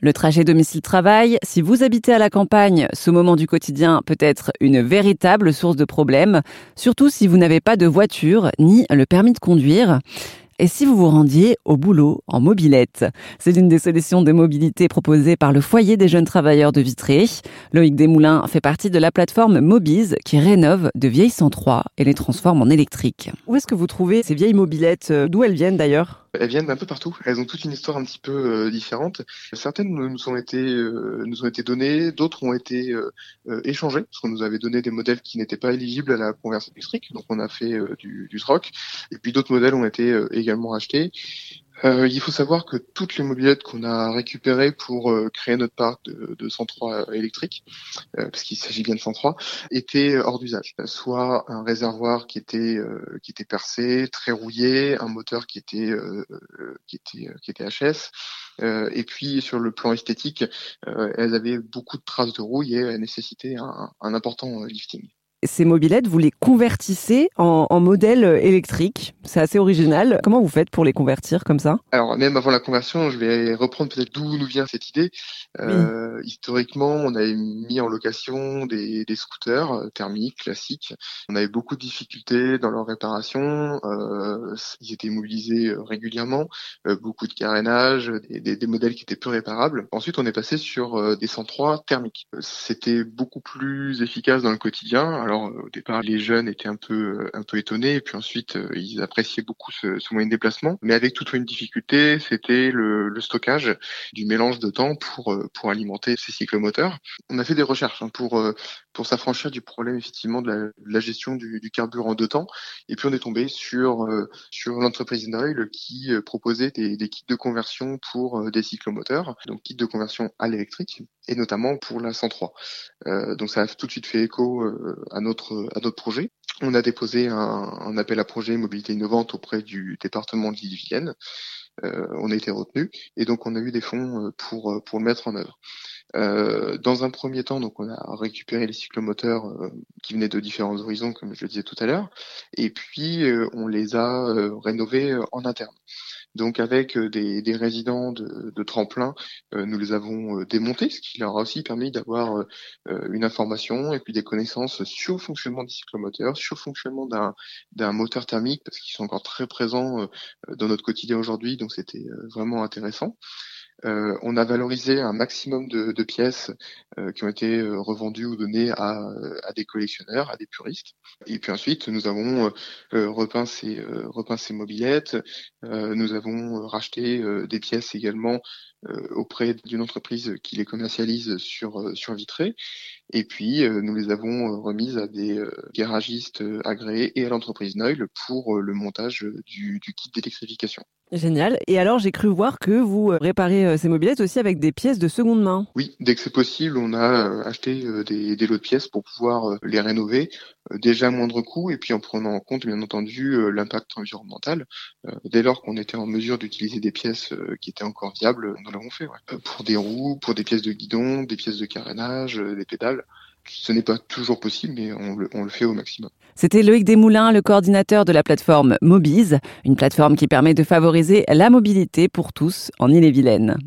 Le trajet domicile-travail, si vous habitez à la campagne, ce moment du quotidien peut être une véritable source de problèmes, surtout si vous n'avez pas de voiture ni le permis de conduire. Et si vous vous rendiez au boulot en mobilette? C'est l'une des solutions de mobilité proposées par le foyer des jeunes travailleurs de Vitré. Loïc Desmoulins fait partie de la plateforme Mobize qui rénove de vieilles 103 et les transforme en électriques. Où est-ce que vous trouvez ces vieilles mobilettes? D'où elles viennent d'ailleurs? Elles viennent d'un peu partout. Elles ont toute une histoire un petit peu euh, différente. Certaines nous ont été euh, nous ont été données, d'autres ont été euh, échangées parce qu'on nous avait donné des modèles qui n'étaient pas éligibles à la conversion électrique, donc on a fait du, du troc. Et puis d'autres modèles ont été également achetés. Euh, il faut savoir que toutes les mobilettes qu'on a récupérées pour euh, créer notre parc de, de 103 électriques, euh, parce qu'il s'agit bien de 103, étaient hors d'usage. Soit un réservoir qui était qui était percé, très rouillé, un moteur qui était qui était qui était HS. et puis sur le plan esthétique, elles avaient beaucoup de traces de rouille et elles nécessitaient un, un important lifting ces mobilettes, vous les convertissez en, en modèle électrique. C'est assez original. Comment vous faites pour les convertir comme ça? Alors même avant la conversion, je vais reprendre peut-être d'où nous vient cette idée. Euh, historiquement, on avait mis en location des, des, scooters euh, thermiques classiques. On avait beaucoup de difficultés dans leur réparation. Euh, ils étaient mobilisés régulièrement, euh, beaucoup de carénage, des, des, des, modèles qui étaient peu réparables. Ensuite, on est passé sur des 103 thermiques. C'était beaucoup plus efficace dans le quotidien alors euh, au départ, les jeunes étaient un peu euh, un peu étonnés, et puis ensuite euh, ils appréciaient beaucoup ce, ce, moyen de déplacement. Mais avec toute une difficulté, c'était le, le, stockage du mélange de temps pour pour alimenter ces cyclomoteurs. On a fait des recherches hein, pour pour s'affranchir du problème effectivement de la, de la gestion du, du, carburant de temps. Et puis on est tombé sur sur l'entreprise Noil qui proposait des, des, kits de conversion pour des cyclomoteurs, donc kits de conversion à l'électrique et notamment pour la 103. Euh, donc ça a tout de suite fait écho à à notre projet. On a déposé un, appel à projet mobilité innovante auprès du département de l'île-et-Vilaine. Euh, on a été retenu et donc on a eu des fonds euh, pour euh, pour le mettre en œuvre. Euh, dans un premier temps, donc on a récupéré les cyclomoteurs qui venaient de différents horizons, comme je le disais tout à l'heure, et puis on les a rénovés en interne. Donc avec euh, des, des résidents de, de tremplin, euh, nous les avons euh, démontés, ce qui leur a aussi permis d'avoir une information et puis des connaissances sur le fonctionnement des cyclomoteurs, sur le fonctionnement d'un, d'un moteur thermique, parce qu'ils sont encore très présents dans notre quotidien aujourd'hui, donc c'était vraiment intéressant. Euh, on a valorisé un maximum de, pièces euh, qui ont été euh, revendues ou données à, des collectionneurs, à des puristes. Et puis ensuite, nous avons repeint ces, repeint mobilettes. nous avons racheté des pièces également auprès d'une entreprise qui les commercialise sur sur. Et puis, nous les avons remises à des garagistes agréés et à l'entreprise Noil pour le montage du, du kit d'électrification. Génial. Et alors, j'ai cru voir que vous euh, réparez euh, ces mobilettes aussi avec des pièces de seconde main. Oui, dès que c'est possible, on a euh, acheté des, des, lots de pièces pour pouvoir les rénover, déjà à moindre coût, et puis en prenant en compte, bien entendu, l'impact environnemental. Dès lors qu'on était en mesure d'utiliser des pièces qui étaient encore viables, nous l'avons fait. Ouais. Pour des roues, pour des pièces de guidon, des pièces de carénage, des pédales. Ce n'est pas toujours possible, mais on le, fait au maximum. C'était Loïc Desmoulins, le coordinateur de la plateforme Mobize, une plateforme qui permet de favoriser la mobilité pour tous en Ille-et-Vilaine.